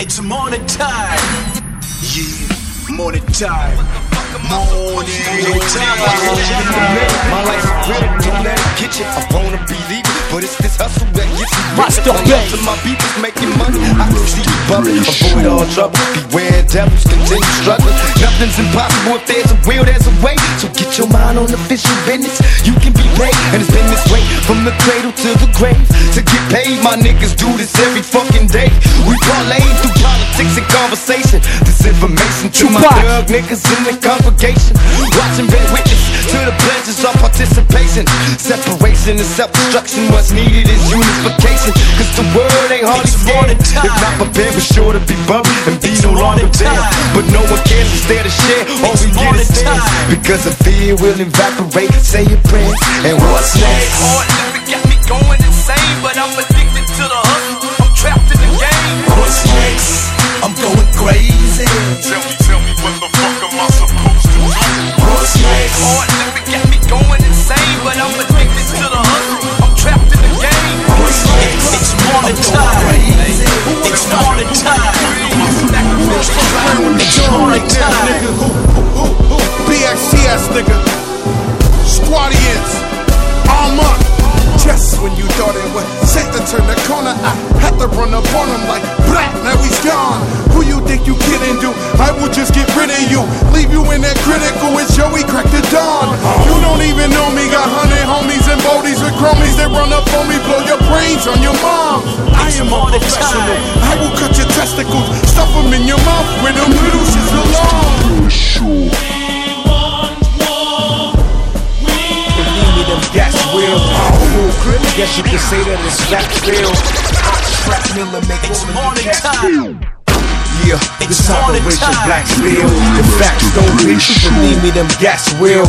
It's morning time. Yeah, morning time. Morning time. My life's a critical now. Get you, I wanna be legal, but it's this hustle that gets me. Master. Bass. My people's making money. I can see you bubbling, avoid all trouble. Beware devils, continue struggling. Nothing's impossible if there's a will, there's a way. So get your mind on official business. You can be paid, and it's been this way from the cradle to the grave. To get paid, my niggas do this every fucking day. We parlay through conversation. This information to my thug niggas in the congregation. Watching bear witness to the pleasures of participation. Separation and self-destruction. What's needed is unification. Cause the world ain't hardly It's scared. morning time. If not prepared, we're sure to be bumped and be It's no longer there. But no one cares, it's there to share. All we get is time. Because the fear will evaporate. Say your prayers. And what's next? Living got me going insane, but I'm addicted on your mom. I am a professional. I will cut your testicles, stuff them in your mouth where them little shits belong. Believe me, them gas real. Full clip, guess you could say that it's back real. Hot strap Miller make It's morning time. Yeah, It's this morning operation time. black steel. The facts don't bitch, you believe me, them gas real.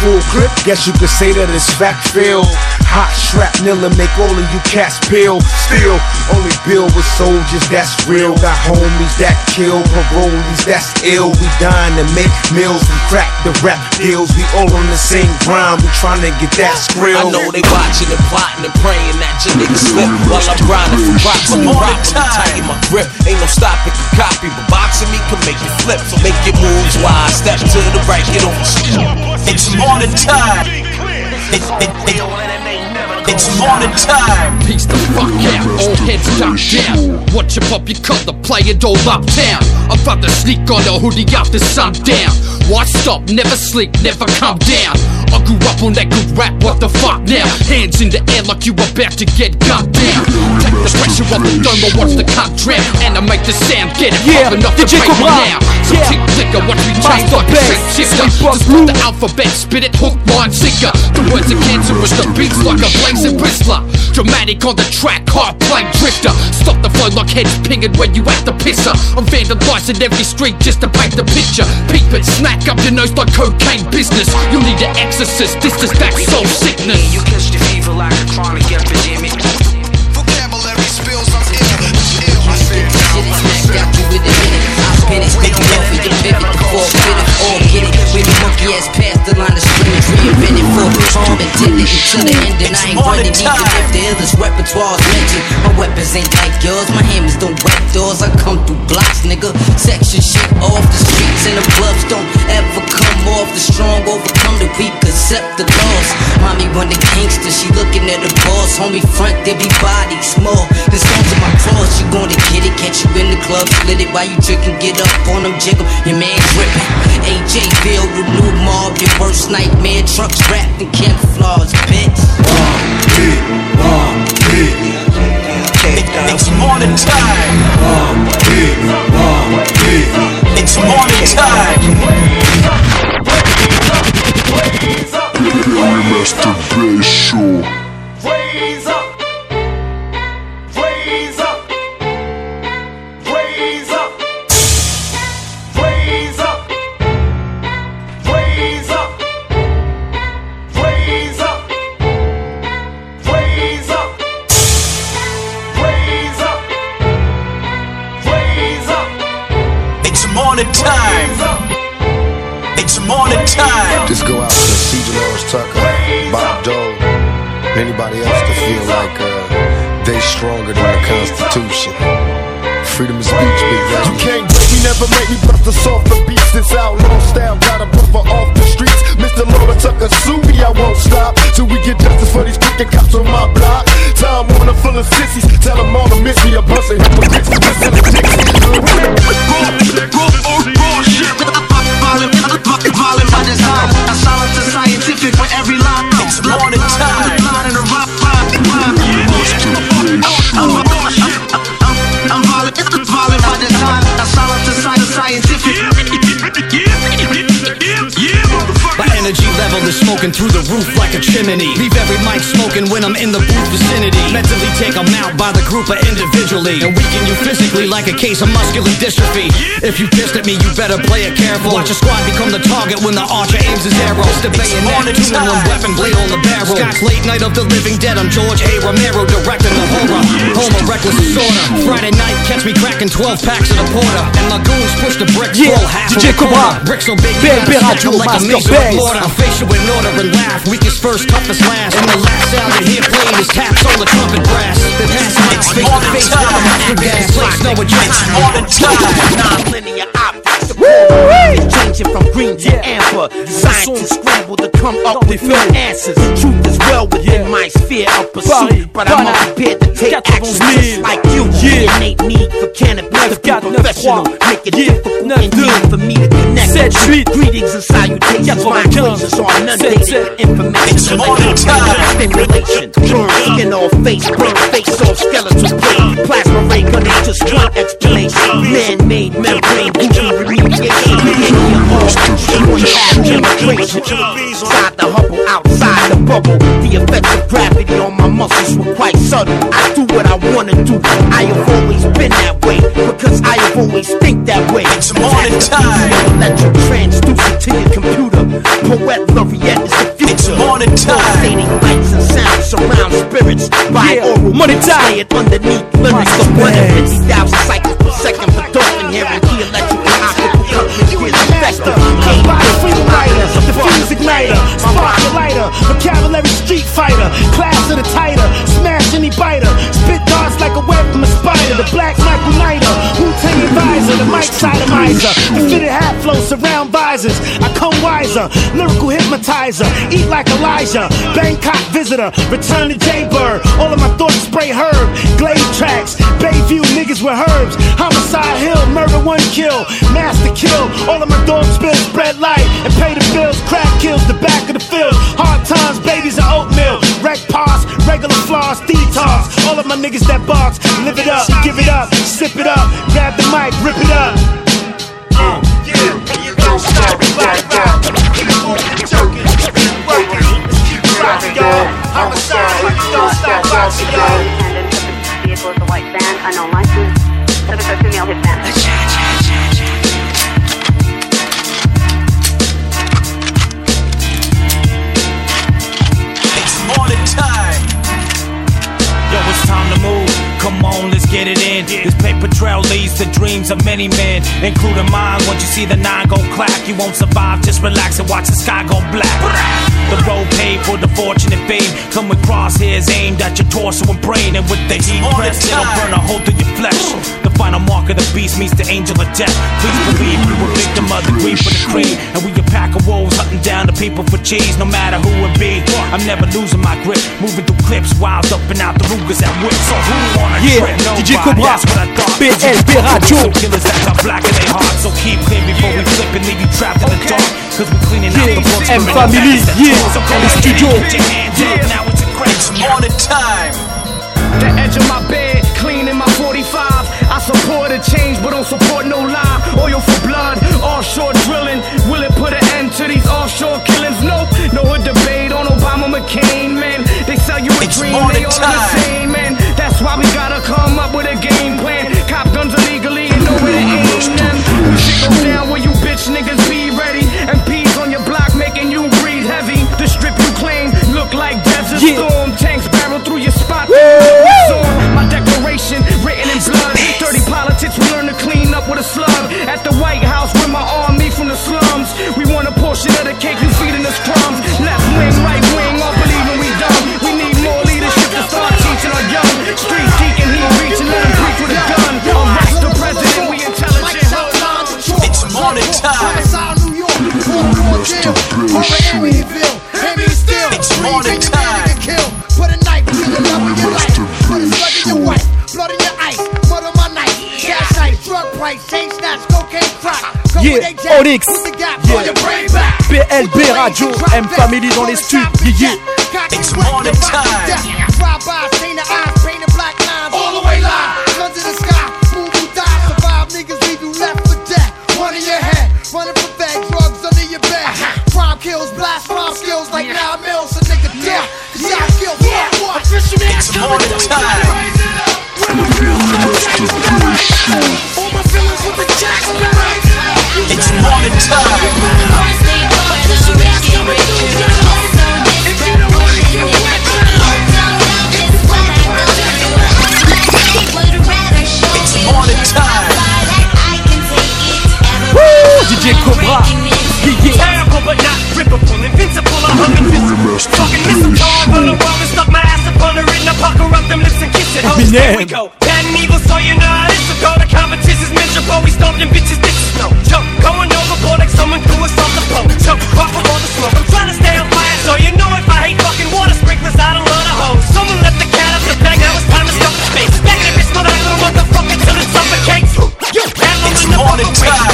Full clip, guess you could say that it's fact filled. Hot shrapnel and make all of you cats peel. Still, only bill with soldiers, that's real. Got homies that kill, parolees, that's ill. We dying to make meals, we crack the rap deals. We all on the same grind, we trying to get that skrill. I know they watching and plotting and praying that your niggas slip while I'm grinding for props. I'm Morning rocking, time. tighten my grip. Ain't no stopping, can copy, but boxing me can make you flip. So make your moves wide, step to the right, get over. It's morning time. It, it, it, it's morning time. Piece the fuck out, all heads duck down. Watch your puppy cut the play it all uptown. I'm about to sneak on a hoodie after sundown. Why stop? Never sleep, never calm down. I grew up on that good rap, what the fuck now? Hands in the air like you about to get gunned down. Take the pressure off the dome and watch the cunt drown. And I make the sound, get it Yeah, the DJ paper Cobra. now. So Yeah. tick clicker, watch me change like a shifter. Just Blue. the alphabet, spit it, hook, line, sinker. The words are cancerous, the beats like a blazing bristler. Dramatic on the track, hard plane drifter. Stop the flow like heads pinging when you at the pisser. I'm vandalizing every street just to paint the picture. Peep it, smack up your nose like cocaine business. You need an exorcist, this is that soul sickness. You catch the fever like a chronic epidemic. Vocabulary spills, I'm ill. ill. I said Shit is smacked out you with a minute. I spin it, stick it off of your pivot. The four fit it, all get it. With me monkey ass past the line of screams, reinvented for harm intended until the end. And I even if the illest repertoire is mentioned. My weapons ain't like yours, my hammers don't wet doors. I come through blocks, nigga. Section shit off the streets and the clubs don't ever come off. The strong overcome the weak, accept the loss. Mommy run the gangster, she looking at the boss. Homie front, there be bodies small. The stones in my cross, you gonna get it. Catch you in the club, split it while you drinking. Get up on them, jiggle. Your man dripping. AJ Bill, the new mob, your worst nightmare. Trucks wrapped in camouflage, bitch. It's morning time. It's morning time. Master freedom of speech, big. You can't break me, never make me bust a the beats. This outlaw style got a brother off the streets. Mr. Laura Tucker, sue me, I won't stop till we get justice for these crooked cops on my block. Time Warner full of sissies, tell them all to miss me a bunch of hypocrites. Smoking through the roof like a chimney. Leave every mic smoking when I'm in the booth vicinity. Mentally take them out by the group or individually. And weaken you physically like a case of muscular dystrophy. If you pissed at me, you better play it careful. Watch a squad become the target when the archer aims his arrow. The bayonet, two in one weapon, blade on the barrel. Scott's late night of the living dead. I'm George A. Romero directing the horror. Home of reckless disorder. Friday night, catch me cracking 12 packs of the porter. And my goons push the bricks Yeah, full half DJ a. Cobra. Bricks so big, you gotta stack like a mason Bass. with mortar. I face you in order and laugh. Weakest first, toughest last. And the last sound you hear played is taps on the trumpet brass. The mic face to face with the master gas. Place no adjustment. Non-linear changing from green to amber. Scientists scramble to come up with new answers. Truth is well within my sphere of pursuit, but I'm unprepared to take action just like you. Innate need for cannabis to be professional. Make it difficult indeed for me to connect with you. Greetings and salutations. My equations are inundated information. Stimulation. Burn skin off face, burn face off skeletal plate. Plasma ray gun is just one explanation. Man-made membrane, booty remediation. Linear off, half penetration. Inside the Hubble, outside the bubble. The effects of gravity on my muscles were quite subtle. I do what I wanna do. I have always been that way because I have always think that way. It's morning time. Electric transducer to your computer. Poet laureate is the future. It's morning time. Pulsating lights and sounds surround spirits by Yeah, oral money time. layered underneath lyrics of 150,000 black Michael Knighter, Wu-Tang advisor, the mic sodomizer, the fitted hat flow surround visors, I come wiser, lyrical hypnotizer, eat like Elijah, Bangkok visitor, return to Jaybird, all of my thoughts spray herb, glade tracks, Bayview niggas with herbs, homicide hill, murder one kill, master kill, all of my dogs spill, spread light, and pay the bills, crack kills, the back of the field, hard times, babies and oatmeal, wreck pass, regular flaws, detox, all of my niggas that box, live it up, give it up, sip it up, grab the mic, rip it up. Mine. Once you see the nine go clack, you won't survive. Just relax and watch the sky go black. The road paved for the fortune and fame. Come with crosshairs aimed at your torso and brain, and with the heat pressed, it'll burn a hole through your flesh. The final mark of the beast meets the angel of death. Please believe we were victim of the greed for the cream, and we a pack of wolves hunting down the people for cheese, no matter who it be. I'm never losing my grip, moving through clips, wild up and out the Rugers at whip. So who on a Yeah, trip? Nobody. DJ Cobra, That's what I thought. BLB Radio. Killers that got black in their hearts, so keep clean before we flip and leave you trapped in the dark. Cause we cleaning out the books. M Family, yeah, So come in the studio. Put your hands up, now it's a It's morning time. The edge of my bed, cleaning my 45. Support a change, but don't support no lie. Oil for blood, offshore drilling. Will it put an end to these offshore killings? Nope. No hood debate on Obama McCain, man. They sell you a It's dream, they all are the time. same, man. That's why we gotta come up with a big time. Yeah, Onyx, yeah. BLB Radio, M Family dans les studios, yeah, yeah. It's morning time. Running from fed drugs under your bed. Crime kills, blast rhyme skills like now mills. A nigga dead. Cause y'all kill what? What? Official It's morning time. All my feelings with the It's morning time. DJ Cobra. Yeah, yeah. Terrible but not rippable, invincible, I'm invisible. Fucking mistletoe, I'm gonna roll and stuck my ass upon her and I pucker up them lips and kiss it. Ho, here we go. Bad and evil, so you know how this will go. The competition's miserable, we stomping bitches, bitches no. Jump, going overboard like someone threw us off the boat. Jump, off of all the smoke. I'm trying to stay on fire, so you know if I hate fucking water sprinklers, I don't love a hose. Someone left the cat up the bag, now it's time to stuff the space. Back in this mother, little motherfucker till it suffocates. You, It's morning time.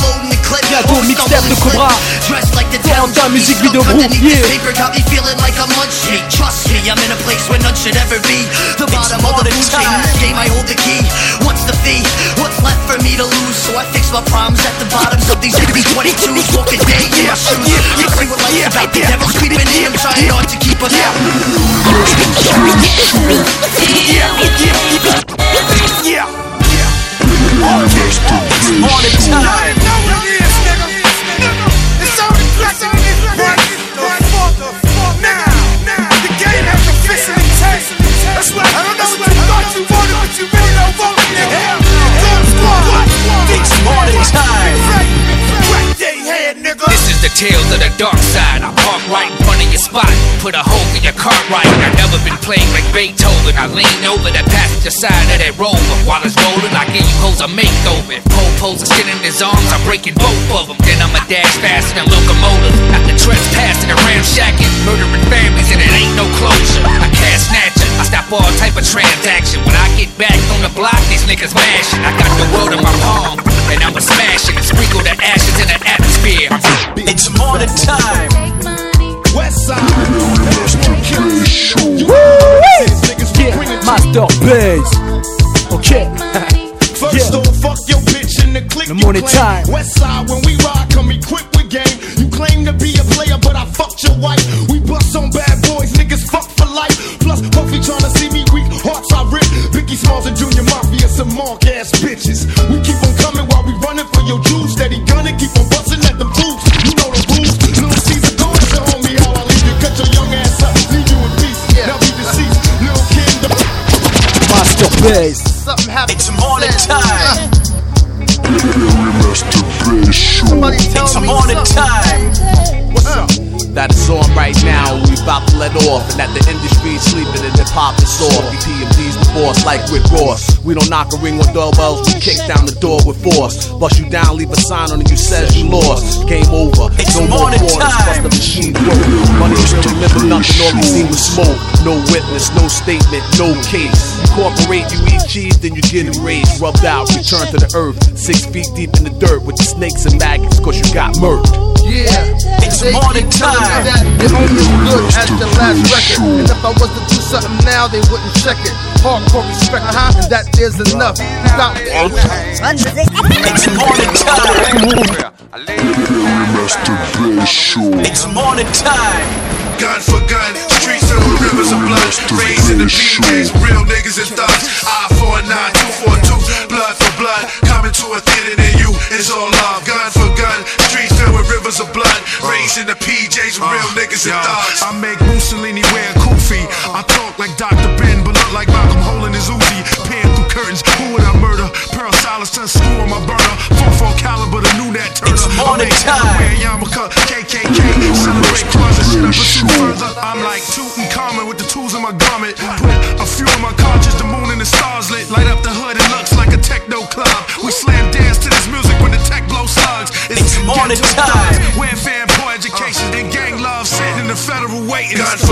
Loading the clip. Bientôt, mixtape de Cobra. slip. Dressed Corentin, musique vidéo groupe, yeah. this paper got me feeling like a munch me. Trust me, I'm in a place where none should ever be. The bottom of the food chain. This game, I hold the key. What's the fee? What's left for me to lose? So I fix my problems at the bottoms of these empty 22s. Walk a day in my shoes. You see what life's about. The devil's creeping in. I'm trying hard to keep us out. Morning time. It's tales of the dark side. I park right in front of your spot. Put a hole Beethoven. I lean over the passenger side of that rover. While it's rolling, I give you hoes a makeover. Pole pose a shit in his arms. I'm breaking both of them. Then I'ma dash faster than locomotive. After trespassing and ramshacking. Murdering families and it ain't no closure. I cash snatcher. I stop all type of transaction. When I get back on the block, these niggas mashing. I got the world in my palm. And I'ma smash it and sprinkle the ashes in the atmosphere. It's morning time. Yeah, Master Okay. First Yeah. off, fuck your bitch in the click. The morning time. West side, when we ride, come equipped Somebody tell It's me morning something. Let off. And that the industry's sleeping and hip hop is soft. EPMD's the boss, like Rick Ross. We don't knock a ring on doorbells, we kick down the door with force. Bust you down, leave a sign on it, you says you lost. Game over, It's no more quarters, bust the machine broke. Money real, remember nothing, all we seen was smoke. No witness, no statement, no case. You cooperate, you eat cheese, then you get erased. Rubbed out, return to the earth. Six feet deep in the dirt with the snakes and maggots, cause you got murked. Yeah, It's they morning keep telling me time. That it only as good as the last record. And if I was to do something now, they wouldn't check it. Hardcore respect, uh-huh, and that is enough. Stop. It's morning time. It's morning time. gun for gun. Streets filled with rivers of blood. Raising the PJs, real niggas and thugs. I for a nine, two for a two. Blood for blood. Coming to a theater near you. It's all blood. Raising the PJs, real uh, niggas and thugs. I make Mussolini wear a kufi. I talk like Dr. Ben, but look like Malcolm holding his Uzi. Peering through curtains, who would I murder? Pearl Silas turn screw on my burner. 4-4 caliber, the new Nat Turner. It's morning time. everywhere yarmulke, KKK. Celebrate closet shit up a two further. I'm like Tutankhamun with the tools in my garment. Put a few in my conscience, the moon and the stars lit. Light up the hood, it looks like a techno club. We slam dance to this music when the tech blow slugs. It's morning ghetto time. Thugs,